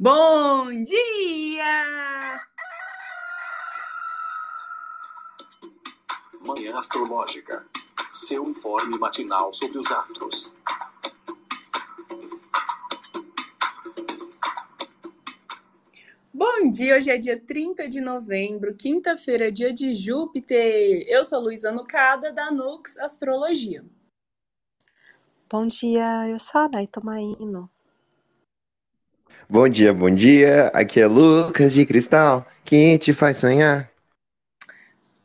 Bom dia! Manhã Astrológica. Seu informe matinal sobre os astros. Bom dia, hoje é dia 30 de novembro, quinta-feira, dia de Júpiter. Eu sou Luísa Nucada, da Nux Astrologia. Bom dia, eu sou a Nay Tomaino. Bom dia, bom dia. Aqui é Lucas de Cristal. Quem te faz sonhar?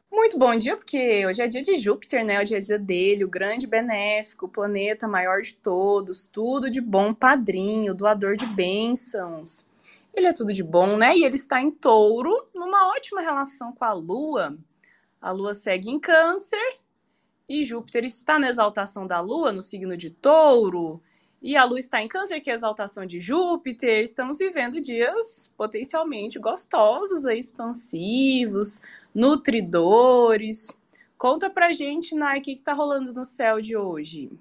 Muito bom dia, porque hoje é dia de Júpiter, né? Hoje é dia dele, o grande benéfico, o planeta maior de todos, tudo de bom, padrinho, doador de bênçãos. Ele é tudo de bom, né? E ele está em touro, numa ótima relação com a Lua. A Lua segue em câncer e Júpiter está na exaltação da Lua, no signo de touro. E a Lua está em Câncer, que é a exaltação de Júpiter. Estamos vivendo dias potencialmente gostosos, expansivos, nutridores. Conta pra gente, Nai, o que, que tá rolando no céu de hoje?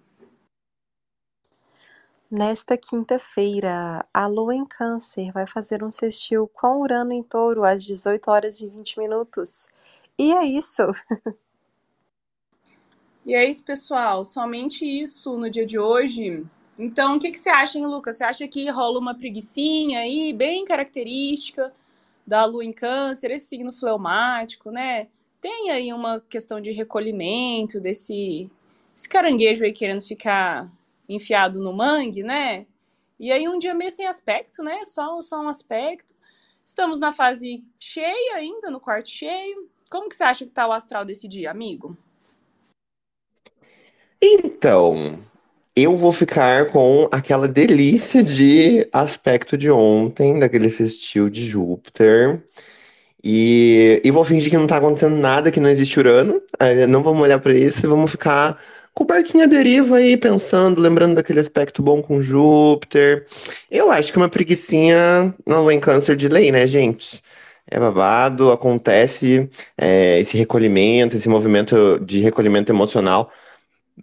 Nesta quinta-feira, a Lua em Câncer vai fazer um sextil com Urano em Touro às 18 horas e 20 minutos. E é isso. E é isso, pessoal. Somente isso no dia de hoje. Então, o que, que você acha, hein, Lucas? Você acha que rola uma preguiçinha aí, bem característica da lua em câncer, esse signo fleumático, né? Tem aí uma questão de recolhimento desse esse caranguejo aí querendo ficar enfiado no mangue, né? E aí um dia meio sem aspecto, né? Só, só um aspecto. Estamos na fase cheia ainda, no quarto cheio. Como que você acha que tá o astral desse dia, amigo? Então, eu vou ficar com aquela delícia de aspecto de ontem, daquele sextil de Júpiter. E, e vou fingir que não tá acontecendo nada, que não existe Urano. É, não vamos olhar para isso e vamos ficar com o barquinho à deriva aí, pensando, lembrando daquele aspecto bom com Júpiter. Eu acho que uma preguiçinha na lua em câncer de lei, né, gente? É babado, acontece é, esse recolhimento, esse movimento de recolhimento emocional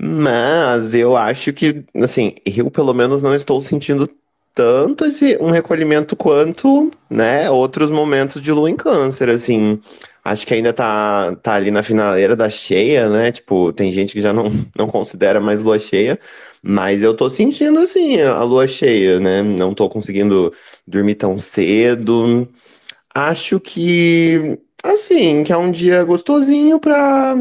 mas eu acho que, assim, eu pelo menos não estou sentindo tanto esse um recolhimento quanto, né, outros momentos de lua em câncer, assim. Acho que ainda tá, tá ali na finaleira da cheia, né? Tipo, tem gente que já não, não considera mais lua cheia, mas eu tô sentindo, assim, a lua cheia, né? Não tô conseguindo dormir tão cedo. Acho que, assim, que é um dia gostosinho pra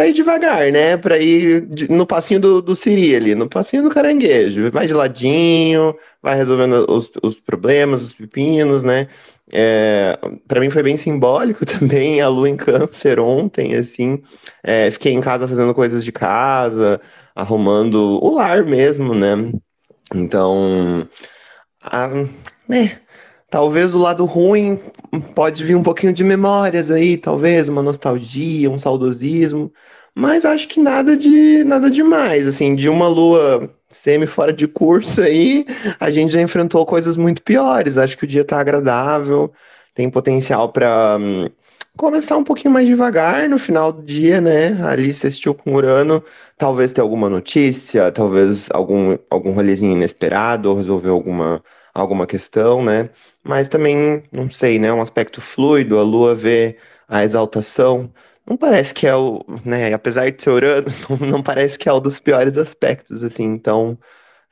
para ir devagar, né? Para ir no passinho do, do Siri ali, no passinho do caranguejo. Vai de ladinho, vai resolvendo os, os problemas, os pepinos, né? É, para mim foi bem simbólico também a lua em câncer ontem, assim. É, fiquei em casa fazendo coisas de casa, arrumando o lar mesmo, né? Então, a, né? Talvez o lado ruim pode vir um pouquinho de memórias aí, talvez uma nostalgia, um saudosismo, mas acho que nada de nada demais, assim, de uma lua semi fora de curso aí, a gente já enfrentou coisas muito piores. Acho que o dia tá agradável, tem potencial para hum, começar um pouquinho mais devagar no final do dia, né? Ali você assistiu com Urano, talvez ter alguma notícia, talvez algum algum rolezinho inesperado ou resolver alguma alguma questão, né? Mas também, não sei, né? Um aspecto fluido, a Lua vê a exaltação. Não parece que é o, né? Apesar de ser Urano, não parece que é um dos piores aspectos, assim. Então,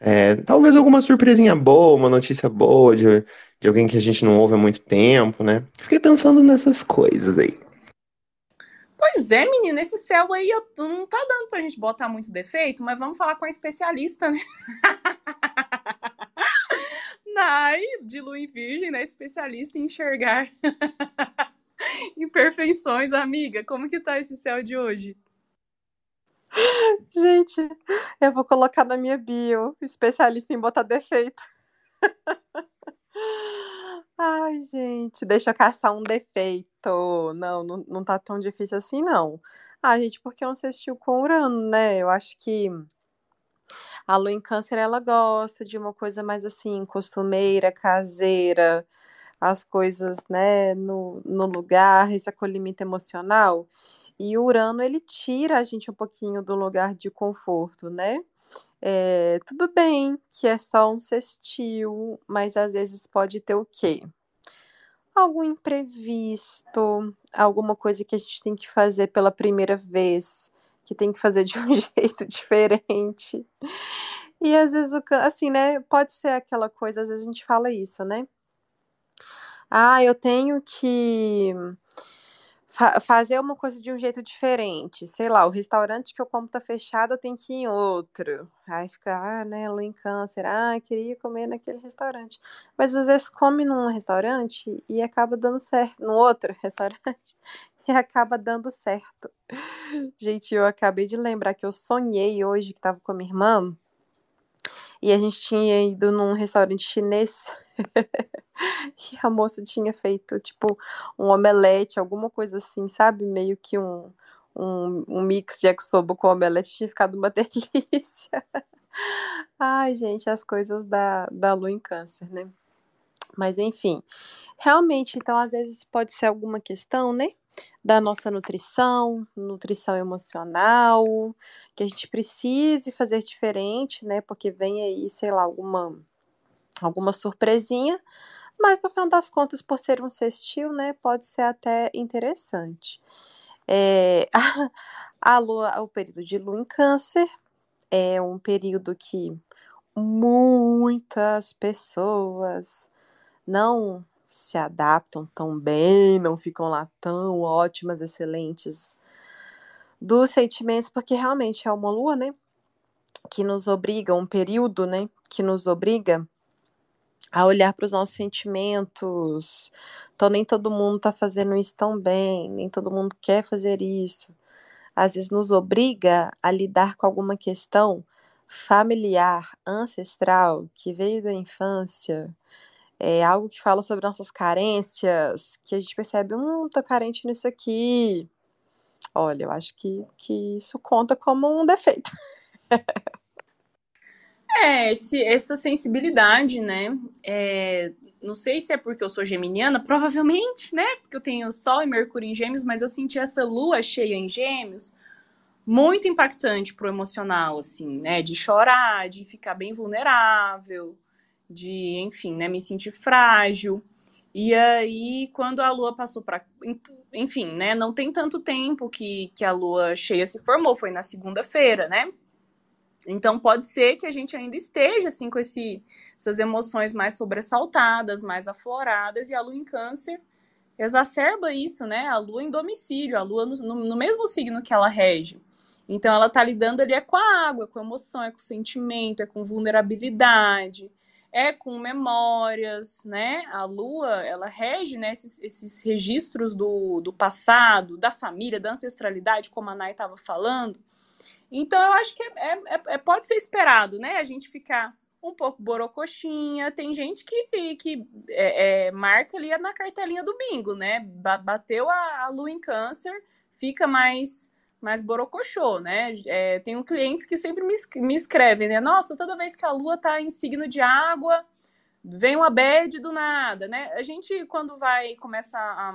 é, talvez alguma surpresinha boa, uma notícia boa de, de alguém que a gente não ouve há muito tempo, né? Fiquei pensando nessas coisas aí. Pois é, menina, esse céu aí eu, não tá dando pra gente botar muito defeito, mas vamos falar com a especialista, né? Nai, de Lua Virgem, né? Especialista em enxergar imperfeições, amiga. Como que tá esse céu de hoje? Gente, eu vou colocar na minha bio, especialista em botar defeito. Ai, gente, deixa eu caçar um defeito. Não, não, não tá tão difícil assim, não. Ah, gente, porque um sextil com Urano, né? Eu acho que a lua em câncer, ela gosta de uma coisa mais assim, costumeira, caseira, as coisas, né, no, no lugar, esse acolhimento emocional. E Urano, ele tira a gente um pouquinho do lugar de conforto, né? É, tudo bem que é só um sextil, mas às vezes pode ter o quê? Algum imprevisto, alguma coisa que a gente tem que fazer pela primeira vez, que tem que fazer de um jeito diferente. E às vezes, assim, né? Pode ser aquela coisa, às vezes a gente fala isso, né? Ah, eu tenho que fa fazer uma coisa de um jeito diferente. Sei lá, o restaurante que eu como tá fechado, eu tenho que ir em outro. Aí fica, ah, né, lua em câncer. Ah, queria comer naquele restaurante. Mas às vezes come num restaurante e acaba dando certo. No outro restaurante e acaba dando certo. Gente, eu acabei de lembrar que eu sonhei hoje que tava com a minha irmã e a gente tinha ido num restaurante chinês. e a moça tinha feito, tipo, um omelete, alguma coisa assim, sabe? Meio que um, um, um mix de yakisoba com omelete. Tinha ficado uma delícia. Ai, gente, as coisas da, da lua em câncer, né? Mas enfim, realmente, então, às vezes pode ser alguma questão, né? Da nossa nutrição, nutrição emocional, que a gente precise fazer diferente, né? Porque vem aí, sei lá, alguma, alguma surpresinha, mas no final das contas, por ser um sextil, né? Pode ser até interessante. É, a, a lua, o período de lua em câncer é um período que muitas pessoas não se adaptam tão bem, não ficam lá tão ótimas, excelentes dos sentimentos, porque realmente é uma lua, né? Que nos obriga, um período, né? Que nos obriga a olhar para os nossos sentimentos. Então, nem todo mundo está fazendo isso tão bem, nem todo mundo quer fazer isso. Às vezes, nos obriga a lidar com alguma questão familiar, ancestral, que veio da infância, é algo que fala sobre nossas carências, que a gente percebe, hum, tô carente nisso aqui. Olha, eu acho que, que isso conta como um defeito. é, esse, essa sensibilidade, né? É, não sei se é porque eu sou geminiana, provavelmente, né? Porque eu tenho Sol e Mercúrio em Gêmeos, mas eu senti essa lua cheia em Gêmeos muito impactante pro emocional, assim, né? De chorar, de ficar bem vulnerável de, enfim, né, me sentir frágil. E aí, quando a lua passou para. Enfim, né? Não tem tanto tempo que, que a lua cheia se formou, foi na segunda-feira, né? Então, pode ser que a gente ainda esteja, assim, com esse, essas emoções mais sobressaltadas, mais afloradas, e a lua em Câncer exacerba isso, né? A lua em domicílio, a lua no, no, no mesmo signo que ela rege. Então, ela tá lidando ali é com a água, é com a emoção, é com o sentimento, é com vulnerabilidade é com memórias, né? A Lua, ela rege né, esses, esses registros do, do passado, da família, da ancestralidade, como a Nay estava falando. Então, eu acho que é, é, é, pode ser esperado, né? A gente ficar um pouco borocoxinha. Tem gente que, que é, é marca ali na cartelinha do bingo, né? Bateu a, a lua em câncer, fica mais mais borocochô, né? É, tenho clientes que sempre me, me escrevem, né? Nossa, toda vez que a lua tá em signo de água, vem uma bad do nada, né? A gente, quando vai começar a,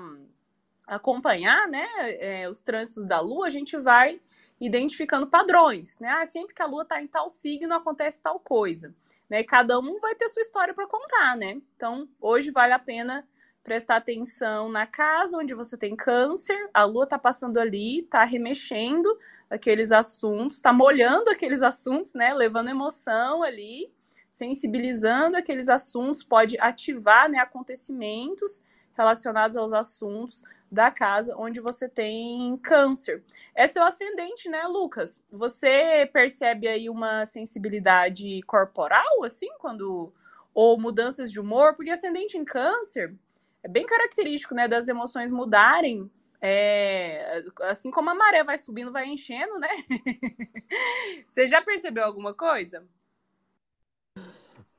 acompanhar, né, é, os trânsitos da lua, a gente vai identificando padrões, né? Ah, sempre que a lua tá em tal signo, acontece tal coisa, né? Cada um vai ter sua história para contar, né? Então, hoje vale a pena prestar atenção na casa onde você tem câncer, a lua tá passando ali, tá remexendo aqueles assuntos, tá molhando aqueles assuntos, né, levando emoção ali, sensibilizando aqueles assuntos, pode ativar, né, acontecimentos relacionados aos assuntos da casa onde você tem câncer. É seu ascendente, né, Lucas? Você percebe aí uma sensibilidade corporal, assim, quando ou mudanças de humor, porque ascendente em câncer é bem característico, né, das emoções mudarem. É, assim como a maré vai subindo, vai enchendo, né? Você já percebeu alguma coisa?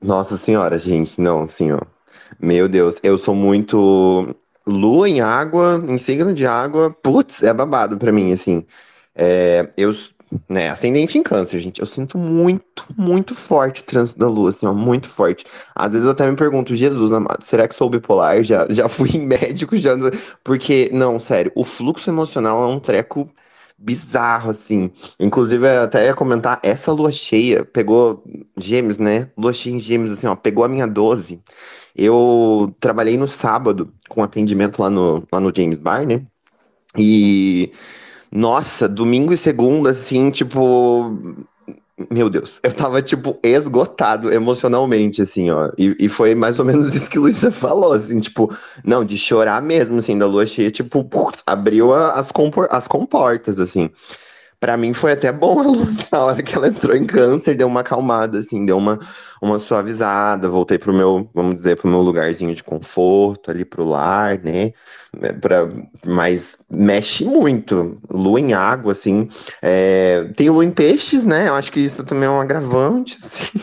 Nossa senhora, gente, não, assim, ó. Meu Deus, eu sou muito lua em água, em signo de água, putz, é babado pra mim, assim. É, eu né? Ascendente em câncer, gente. Eu sinto muito, muito forte o trânsito da lua, assim, ó, muito forte. Às vezes eu até me pergunto, Jesus amado, será que sou bipolar? Já, já fui em médico, já. Porque, não, sério, o fluxo emocional é um treco bizarro, assim. Inclusive, eu até ia comentar, essa lua cheia pegou gêmeos, né? Lua cheia em gêmeos, assim, ó, pegou a minha 12. Eu trabalhei no sábado com atendimento lá no, lá no James Bar, né? E nossa, domingo e segunda, assim, tipo. Meu Deus, eu tava, tipo, esgotado emocionalmente, assim, ó. E, e foi mais ou menos isso que Luísa falou, assim, tipo, não, de chorar mesmo, assim, da lua cheia, tipo, abriu as, compor as comportas, assim. Pra mim foi até bom a Lua, na hora que ela entrou em câncer, deu uma acalmada, assim, deu uma, uma suavizada, voltei pro meu, vamos dizer, pro meu lugarzinho de conforto, ali pro lar, né, é, pra, mas mexe muito, Lua em água, assim, é, tem Lua em peixes, né, eu acho que isso também é um agravante, assim,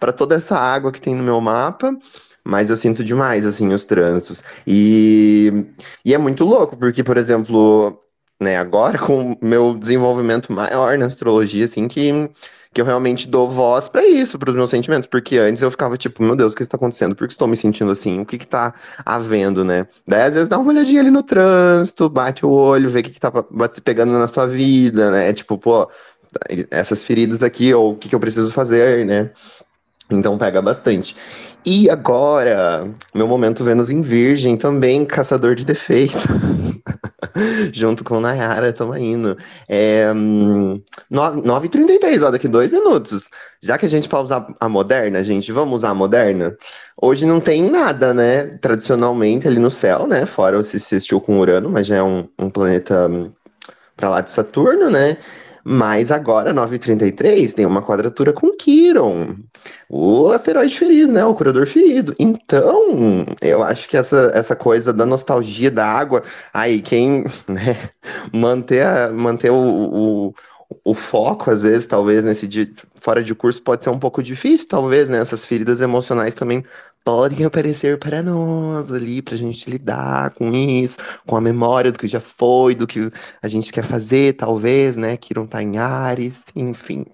pra toda essa água que tem no meu mapa, mas eu sinto demais, assim, os trânsitos. E, e é muito louco, porque, por exemplo, né, agora com o meu desenvolvimento maior na astrologia, assim, que, que eu realmente dou voz para isso, para os meus sentimentos, porque antes eu ficava tipo, meu Deus, o que está acontecendo? Por que estou me sentindo assim? O que que tá havendo, né? Daí às vezes dá uma olhadinha ali no trânsito, bate o olho, vê o que que tá pegando na sua vida, né? Tipo, pô, essas feridas aqui, ou o que que eu preciso fazer, né? Então pega bastante. E agora, meu momento Vênus em Virgem, também caçador de defeitos. Junto com Nayara, tamo indo. É, 9h33, ó, daqui dois minutos. Já que a gente pode usar a moderna, gente, vamos usar a moderna? Hoje não tem nada, né? Tradicionalmente ali no céu, né? Fora se assistiu com Urano, mas já é um, um planeta hum, para lá de Saturno, né? Mas agora, 9h33, tem uma quadratura com Quiron, o asteroide ferido, né? O curador ferido. Então, eu acho que essa, essa coisa da nostalgia da água, aí quem né, manter, a, manter o, o o foco, às vezes, talvez, nesse dia fora de curso pode ser um pouco difícil, talvez, né? Essas feridas emocionais também podem aparecer para nós ali, para a gente lidar com isso, com a memória do que já foi, do que a gente quer fazer, talvez, né? Que não tá em Ares, enfim.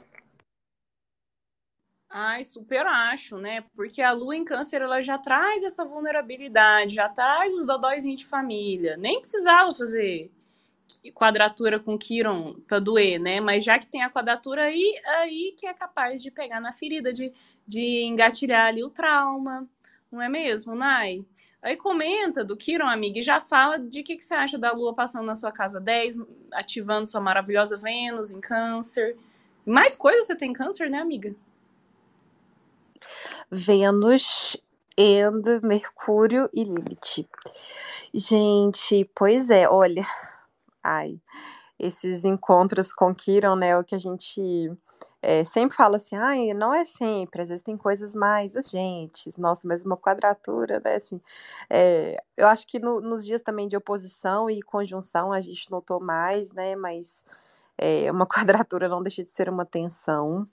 Ai, super acho, né? Porque a lua em câncer, ela já traz essa vulnerabilidade, já traz os dodóizinhos de família. Nem precisava fazer quadratura com Kiron para doer, né? Mas já que tem a quadratura aí, aí que é capaz de pegar na ferida, de, de engatilhar ali o trauma, não é mesmo, Nai? Aí comenta do Kiron, amiga, e já fala de que, que você acha da Lua passando na sua casa 10, ativando sua maravilhosa Vênus em câncer. Mais coisas você tem em câncer, né, amiga? Vênus and Mercúrio e Lilith. Gente, pois é, olha, ai, esses encontros com Kiron, né, o que a gente é, sempre fala assim, ai, não é sempre, às vezes tem coisas mais urgentes, nossa, mas uma quadratura, né, assim, é, eu acho que no, nos dias também de oposição e conjunção a gente notou mais, né, mas é, uma quadratura não deixa de ser uma tensão,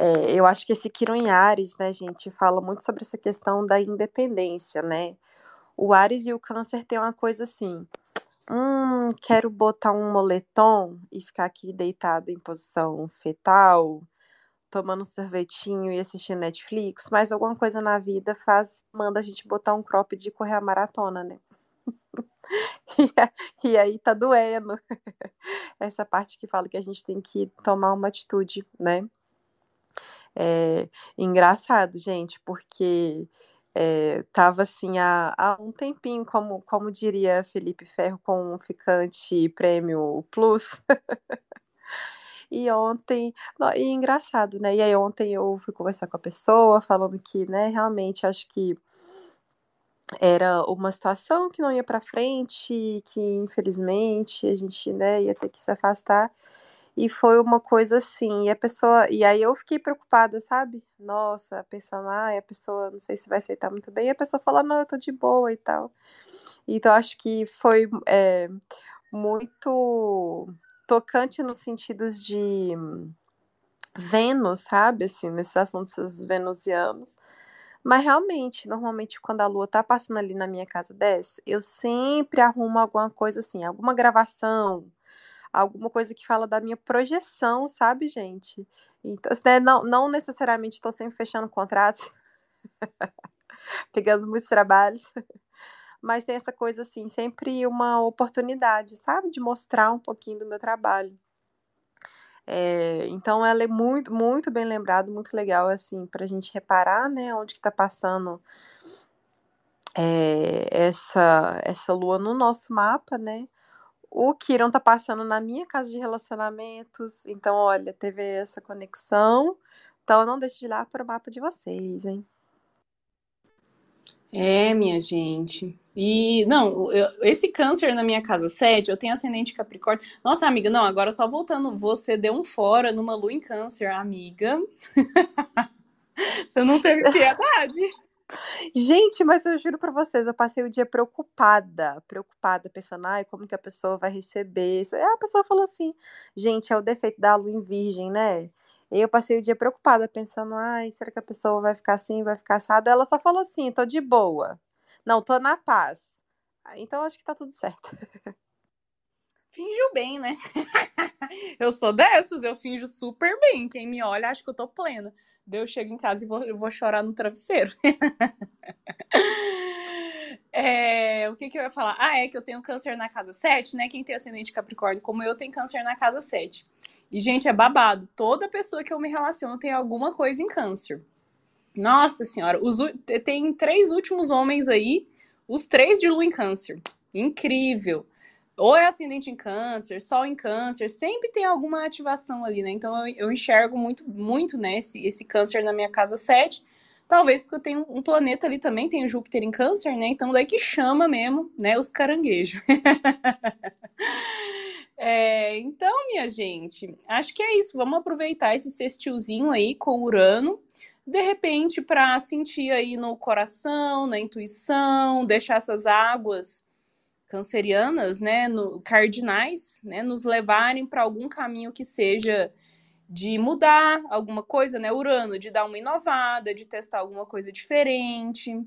é, eu acho que esse Quiron em Ares, né, gente, fala muito sobre essa questão da independência, né? O Ares e o Câncer tem uma coisa assim, hum, quero botar um moletom e ficar aqui deitado em posição fetal, tomando um sorvetinho e assistindo Netflix, mas alguma coisa na vida faz, manda a gente botar um crop de correr a maratona, né? e, aí tá doendo. Essa parte que fala que a gente tem que tomar uma atitude, né? É engraçado, gente, porque é, tava assim há, há um tempinho, como, como diria Felipe Ferro, com um ficante prêmio Plus. E ontem, e engraçado, né? E aí ontem eu fui conversar com a pessoa, falando que, né, realmente acho que era uma situação que não ia para frente, que infelizmente a gente, né, ia ter que se afastar. E foi uma coisa assim, e a pessoa, e aí eu fiquei preocupada, sabe? Nossa, pensando, ah, a pessoa não sei se vai aceitar muito bem, e a pessoa falou, não, eu tô de boa e tal. Então acho que foi é, muito tocante nos sentidos de Vênus, sabe? Assim, nesses assuntos venusianos. Mas realmente, normalmente, quando a lua tá passando ali na minha casa 10, eu sempre arrumo alguma coisa assim, alguma gravação, alguma coisa que fala da minha projeção, sabe, gente? Então, né, não, não necessariamente estou sempre fechando contratos, pegando muitos trabalhos, mas tem essa coisa assim, sempre uma oportunidade, sabe, de mostrar um pouquinho do meu trabalho. É, então ela é muito, muito bem lembrada, muito legal assim para a gente reparar, né, onde que está passando é, essa essa lua no nosso mapa, né? O Kiron tá passando na minha casa de relacionamentos, então olha, teve essa conexão. Então não deixe de ir lá para o mapa de vocês, hein? É, minha gente. E, não, eu, esse câncer na minha casa 7, eu tenho ascendente Capricórnio. Nossa, amiga, não, agora só voltando, você deu um fora numa lua em câncer, amiga. você não teve piedade. Gente, mas eu juro pra vocês, eu passei o dia preocupada, preocupada, pensando, ai, como que a pessoa vai receber isso. A pessoa falou assim, gente, é o defeito da lua em virgem, né? E eu passei o dia preocupada, pensando, ai, será que a pessoa vai ficar assim, vai ficar assada? Ela só falou assim, tô de boa. Não, tô na paz. Então acho que tá tudo certo. Fingiu bem, né? eu sou dessas, eu finjo super bem. Quem me olha acha que eu tô plena. Daí eu chego em casa e vou, eu vou chorar no travesseiro. É, o que, que eu ia falar? Ah, é que eu tenho câncer na casa 7, né? Quem tem ascendente Capricórnio, como eu, tem câncer na casa 7. E, gente, é babado. Toda pessoa que eu me relaciono tem alguma coisa em câncer. Nossa senhora, os, tem três últimos homens aí, os três de lua em câncer. Incrível. Ou é ascendente em câncer, sol em câncer, sempre tem alguma ativação ali, né? Então eu, enxergo muito, muito, né, esse, esse câncer na minha casa 7 Talvez porque eu tenho um planeta ali também, tenho Júpiter em câncer, né? Então daí que chama mesmo, né, os caranguejos. é, então, minha gente, acho que é isso. Vamos aproveitar esse sextilzinho aí com Urano, de repente, para sentir aí no coração, na intuição, deixar essas águas cancerianas, né, no, cardinais, né, nos levarem para algum caminho que seja de mudar alguma coisa, né? Urano, de dar uma inovada, de testar alguma coisa diferente,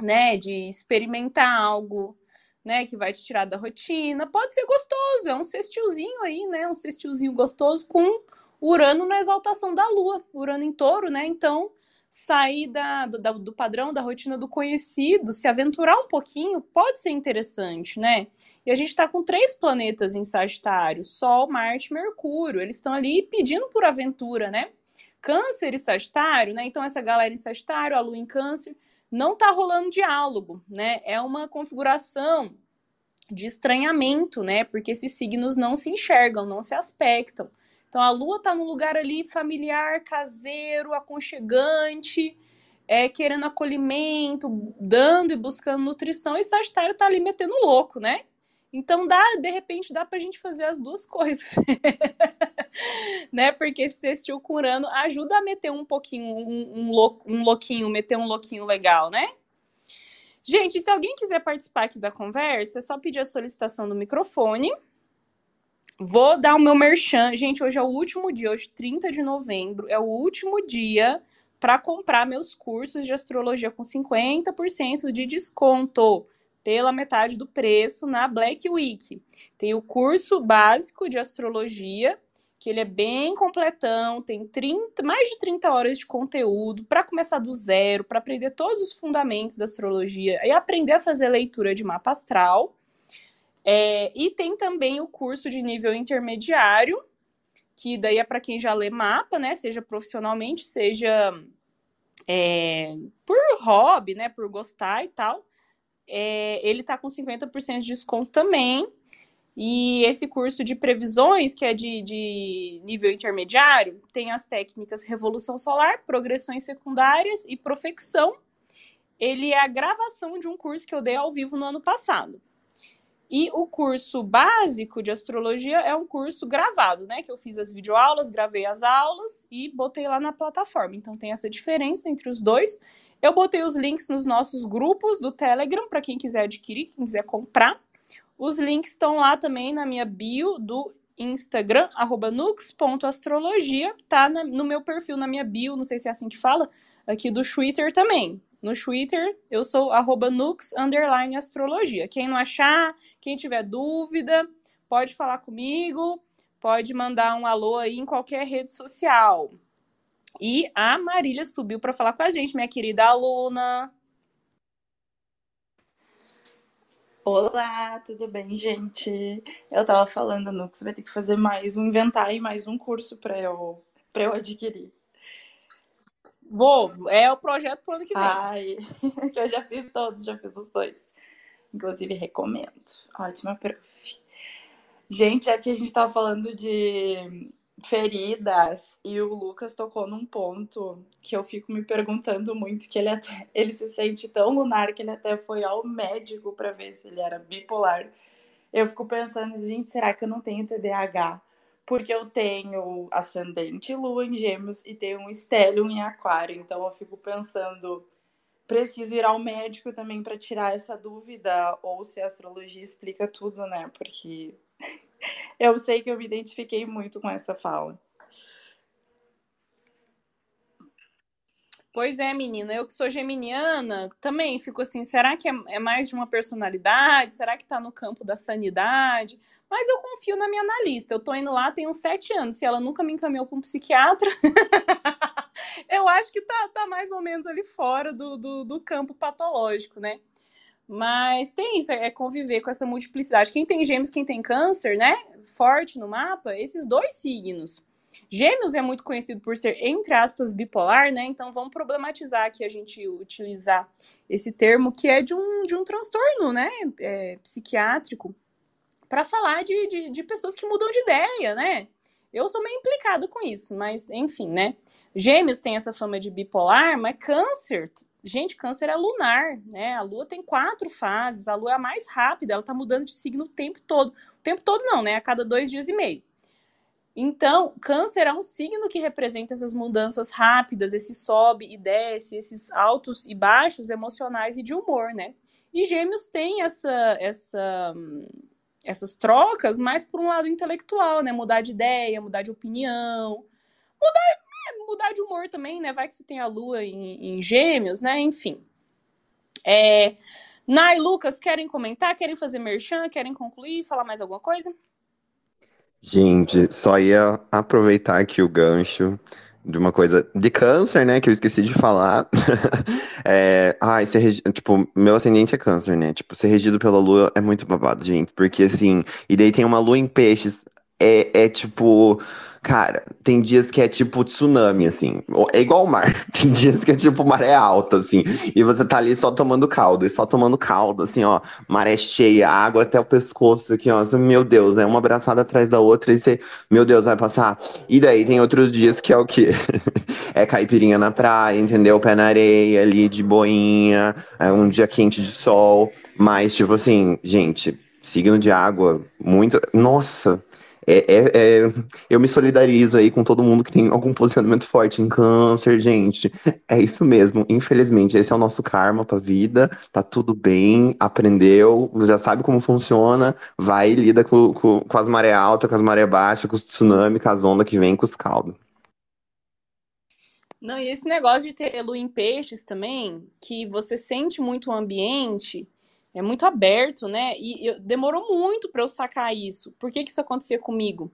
né? De experimentar algo, né? Que vai te tirar da rotina. Pode ser gostoso, é um cestilzinho aí, né? Um cestilzinho gostoso com Urano na exaltação da Lua, Urano em touro, né? Então, sair da, do, do padrão, da rotina do conhecido, se aventurar um pouquinho, pode ser interessante, né? E a gente está com três planetas em Sagitário: Sol, Marte e Mercúrio. Eles estão ali pedindo por aventura, né? Câncer e Sagitário, né? Então, essa galera em Sagitário, a Lua em Câncer, não tá rolando diálogo, né? É uma configuração de estranhamento, né? Porque esses signos não se enxergam, não se aspectam. Então a lua está num lugar ali familiar, caseiro, aconchegante, é, querendo acolhimento, dando e buscando nutrição, e Sagitário está ali metendo louco, né? Então dá, de repente, dá pra gente fazer as duas coisas. né? Porque esse sextil com Urano ajuda a meter um pouquinho, um, um, lo, um louquinho, meter um louquinho legal, né? Gente, se alguém quiser participar aqui da conversa, é só pedir a solicitação do microfone. Vou dar o meu merchan. Gente, hoje é o último dia, hoje, 30 de novembro, é o último dia para comprar meus cursos de astrologia com 50% de desconto pela metade do preço na Black Week. Tem o curso básico de astrologia, que ele é bem completão, tem 30, mais de 30 horas de conteúdo para começar do zero, para aprender todos os fundamentos da astrologia e aprender a fazer leitura de mapa astral. É, e tem também o curso de nível intermediário, que daí é para quem já lê mapa, né? Seja profissionalmente, seja é, por hobby, né? Por gostar e tal. É, ele tá com 50% de desconto também. E esse curso de previsões, que é de, de nível intermediário, tem as técnicas Revolução Solar, Progressões Secundárias e Profecção. Ele é a gravação de um curso que eu dei ao vivo no ano passado. E o curso básico de astrologia é um curso gravado, né? Que eu fiz as videoaulas, gravei as aulas e botei lá na plataforma. Então tem essa diferença entre os dois. Eu botei os links nos nossos grupos do Telegram para quem quiser adquirir, quem quiser comprar. Os links estão lá também na minha bio do Instagram, nux.astrologia, tá no meu perfil, na minha bio, não sei se é assim que fala, aqui do Twitter também. No Twitter, eu sou arroba nux, astrologia. Quem não achar, quem tiver dúvida, pode falar comigo, pode mandar um alô aí em qualquer rede social. E a Marília subiu para falar com a gente, minha querida aluna. Olá, tudo bem, gente? Eu tava falando, você vai ter que fazer mais um inventar e mais um curso para eu eu adquirir. Vou, é o projeto pro ano que vem. Ai, que eu já fiz todos, já fiz os dois. Inclusive recomendo. Ótima prof. Gente, aqui a gente tava falando de feridas e o Lucas tocou num ponto que eu fico me perguntando muito que ele até ele se sente tão lunar que ele até foi ao médico para ver se ele era bipolar. Eu fico pensando, gente, será que eu não tenho TDAH? Porque eu tenho ascendente lua em Gêmeos e tenho um estélio em Aquário, então eu fico pensando, preciso ir ao médico também para tirar essa dúvida ou se a astrologia explica tudo, né? Porque eu sei que eu me identifiquei muito com essa fala. Pois é, menina, eu que sou geminiana, também fico assim, será que é, é, mais de uma personalidade? Será que tá no campo da sanidade? Mas eu confio na minha analista, eu tô indo lá tem uns sete anos, se ela nunca me encaminhou para um psiquiatra, eu acho que tá, tá mais ou menos ali fora do, do, do campo patológico, né? Mas tem isso, é conviver com essa multiplicidade. Quem tem gêmeos, quem tem câncer, né? Forte no mapa, esses dois signos. Gêmeos é muito conhecido por ser, entre aspas, bipolar, né? Então vamos problematizar aqui a gente utilizar esse termo que é de um, de um transtorno, né? É, psiquiátrico, para falar de, de, de pessoas que mudam de ideia, né? Eu sou meio implicada com isso, mas enfim, né? Gêmeos tem essa fama de bipolar, mas câncer Gente, câncer é lunar, né? A lua tem quatro fases, a lua é a mais rápida, ela tá mudando de signo o tempo todo. O tempo todo não, né? A cada dois dias e meio. Então, câncer é um signo que representa essas mudanças rápidas, esse sobe e desce, esses altos e baixos emocionais e de humor, né? E gêmeos tem essa, essa, essas trocas mais por um lado intelectual, né? Mudar de ideia, mudar de opinião, mudar mudar de humor também, né? Vai que você tem a lua em, em gêmeos, né? Enfim. É... Nai Lucas, querem comentar? Querem fazer merchan? Querem concluir? Falar mais alguma coisa? Gente, só ia aproveitar aqui o gancho de uma coisa de câncer, né, que eu esqueci de falar. é, ai, ser regi... tipo, meu ascendente é câncer, né? Tipo, ser regido pela lua é muito babado, gente, porque assim, e daí tem uma lua em peixes, é, é tipo Cara, tem dias que é tipo tsunami, assim. É igual o mar. Tem dias que é tipo maré alta, assim. E você tá ali só tomando caldo, e só tomando caldo, assim, ó. Maré cheia, água até o pescoço, aqui, ó. Meu Deus, é uma abraçada atrás da outra e você, meu Deus, vai passar. E daí tem outros dias que é o quê? é caipirinha na praia, entendeu? Pé na areia, ali de boinha, é um dia quente de sol. Mas, tipo assim, gente, signo de água, muito. Nossa! É, é, é, eu me solidarizo aí com todo mundo que tem algum posicionamento forte em câncer, gente. É isso mesmo. Infelizmente, esse é o nosso karma pra vida. Tá tudo bem, aprendeu, já sabe como funciona, vai e lida com, com, com as maré altas, com as maré baixas, com os tsunami, com as ondas que vem com os caldos. Não, e esse negócio de ter lua em peixes também, que você sente muito o ambiente é muito aberto, né? E eu, demorou muito para eu sacar isso. Por que, que isso acontecia comigo?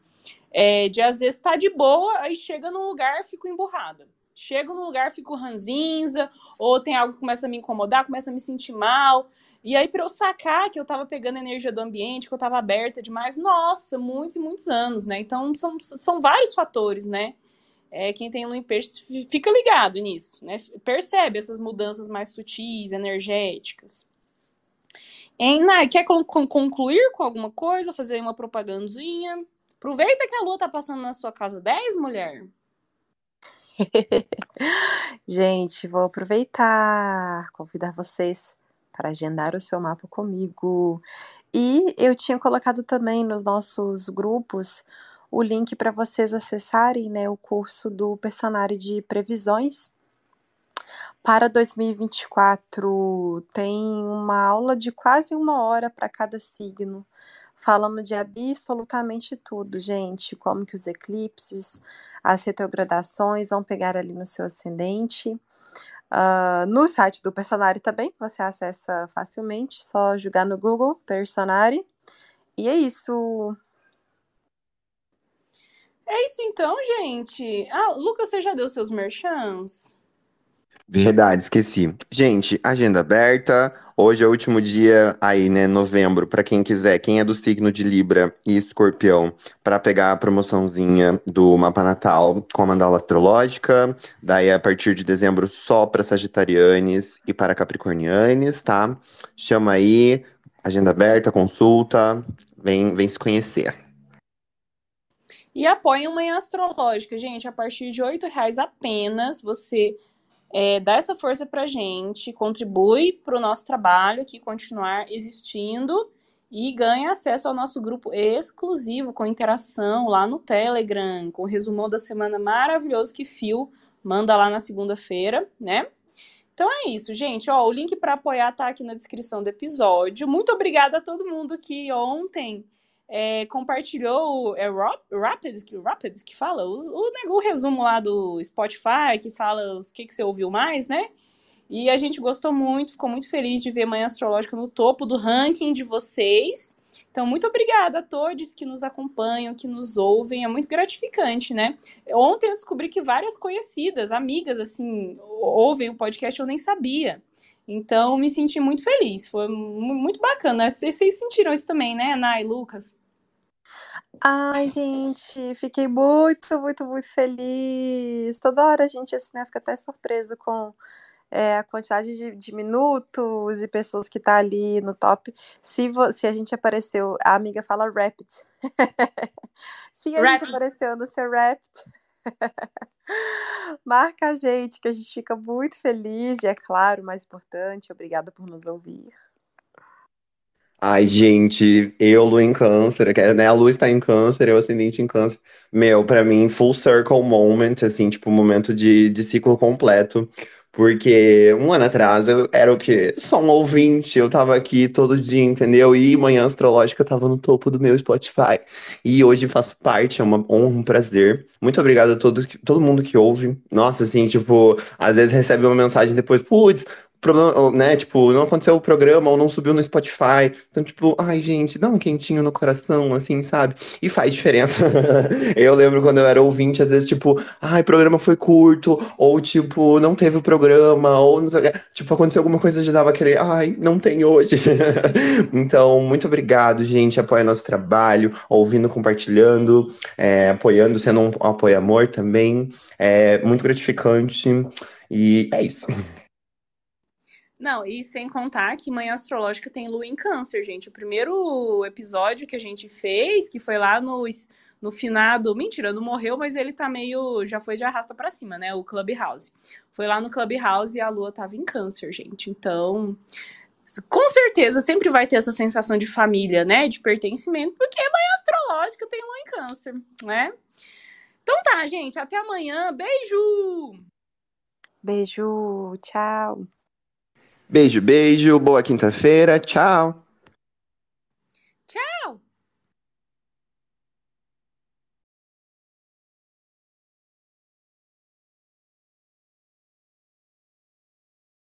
É, de às vezes estar tá de boa, aí chega num lugar, fico emburrada. Chego num lugar, fico ranzinza, ou tem algo que começa a me incomodar, começa a me sentir mal. E aí, para eu sacar que eu tava pegando energia do ambiente, que eu tava aberta demais, nossa, muitos e muitos anos, né? Então, são, são vários fatores, né? É, quem tem lua fica ligado nisso, né? Percebe essas mudanças mais sutis, energéticas. Hein, Nai, quer concluir com alguma coisa? Fazer uma propagandinha? Aproveita que a lua tá passando na sua casa 10, mulher. Gente, vou aproveitar, convidar vocês para agendar o seu mapa comigo. E eu tinha colocado também nos nossos grupos o link para vocês acessarem né, o curso do Personário de Previsões para 2024, tem uma aula de quase uma hora para cada signo, falando de absolutamente tudo, gente. Como que os eclipses, as retrogradações vão pegar ali no seu ascendente. Uh, no site do Personari também, você acessa facilmente, só jogar no Google Personari. E é isso. É isso então, gente. Ah, Lucas, você já deu seus merchans? Verdade, esqueci. Gente, agenda aberta. Hoje é o último dia aí, né, novembro, para quem quiser, quem é do signo de Libra e Escorpião, para pegar a promoçãozinha do mapa natal com a mandala astrológica. Daí a partir de dezembro só para sagitarianes e para capricornianes, tá? Chama aí, agenda aberta, consulta, vem, vem se conhecer. E apoiem Manhã Astrológica, gente. A partir de R$ reais apenas, você é, dá essa força pra gente, contribui para o nosso trabalho aqui continuar existindo e ganha acesso ao nosso grupo exclusivo com interação lá no Telegram, com o resumão da semana maravilhoso que Fio manda lá na segunda-feira, né? Então é isso, gente. Ó, o link para apoiar tá aqui na descrição do episódio. Muito obrigada a todo mundo que ontem é, compartilhou é Rapid, que, Rapid que fala o, o, o, resumo lá do Spotify, que fala os que, que você ouviu mais, né? E a gente gostou muito, ficou muito feliz de ver Manhã Astrológica no topo do ranking de vocês. Então, muito obrigada a todos que nos acompanham, que nos ouvem, é muito gratificante, né? Ontem eu descobri que várias conhecidas, amigas, assim, ouvem o podcast, eu nem sabia. Então, me senti muito feliz, foi muito bacana. Vocês, sentiram isso também, né, Ana e Lucas? Ai, gente, fiquei muito, muito, muito feliz. Toda hora a gente assim, né, fica até surpreso com é, a quantidade de, de, minutos e pessoas que tá ali no top. Se, se a gente apareceu, a amiga fala rapid. se a rapid. gente apareceu no seu rapid, marca a gente, que a gente fica muito feliz. E é claro, mais importante, obrigada por nos ouvir. Ai, gente, eu, Lu em câncer, né? A Lu está em câncer, eu ascendente em câncer. Meu, pra mim, full circle moment, assim, tipo, momento de, de ciclo completo. Porque um ano atrás eu era o quê? Só um ouvinte, eu tava aqui todo dia, entendeu? E Manhã Astrológica tava no topo do meu Spotify. E hoje faço parte, é uma honra, um prazer. Muito obrigado a todo, todo mundo que ouve. Nossa, assim, tipo, às vezes recebe uma mensagem depois, putz, problema, né? Tipo, não aconteceu o programa ou não subiu no Spotify. Então, tipo, ai, gente, dá um quentinho no coração, assim, sabe? E faz diferença. eu lembro quando eu era ouvinte, às vezes, tipo, ai, programa foi curto, ou tipo, não teve o programa, ou tipo, aconteceu alguma coisa de dava aquele, ai, não tem hoje. então, muito obrigado, gente. Apoia nosso trabalho, ouvindo, compartilhando, é, apoiando, sendo um apoio-amor também. É muito gratificante. E é isso. Não, e sem contar que Manhã Astrológica tem Lua em Câncer, gente. O primeiro episódio que a gente fez, que foi lá no, no finado. Mentira, não morreu, mas ele tá meio. Já foi de arrasta para cima, né? O Clubhouse. Foi lá no Clubhouse e a Lua tava em Câncer, gente. Então. Com certeza sempre vai ter essa sensação de família, né? De pertencimento, porque Manhã Astrológica tem Lua em Câncer, né? Então tá, gente. Até amanhã. Beijo! Beijo, tchau. Beijo, beijo, boa quinta-feira, tchau.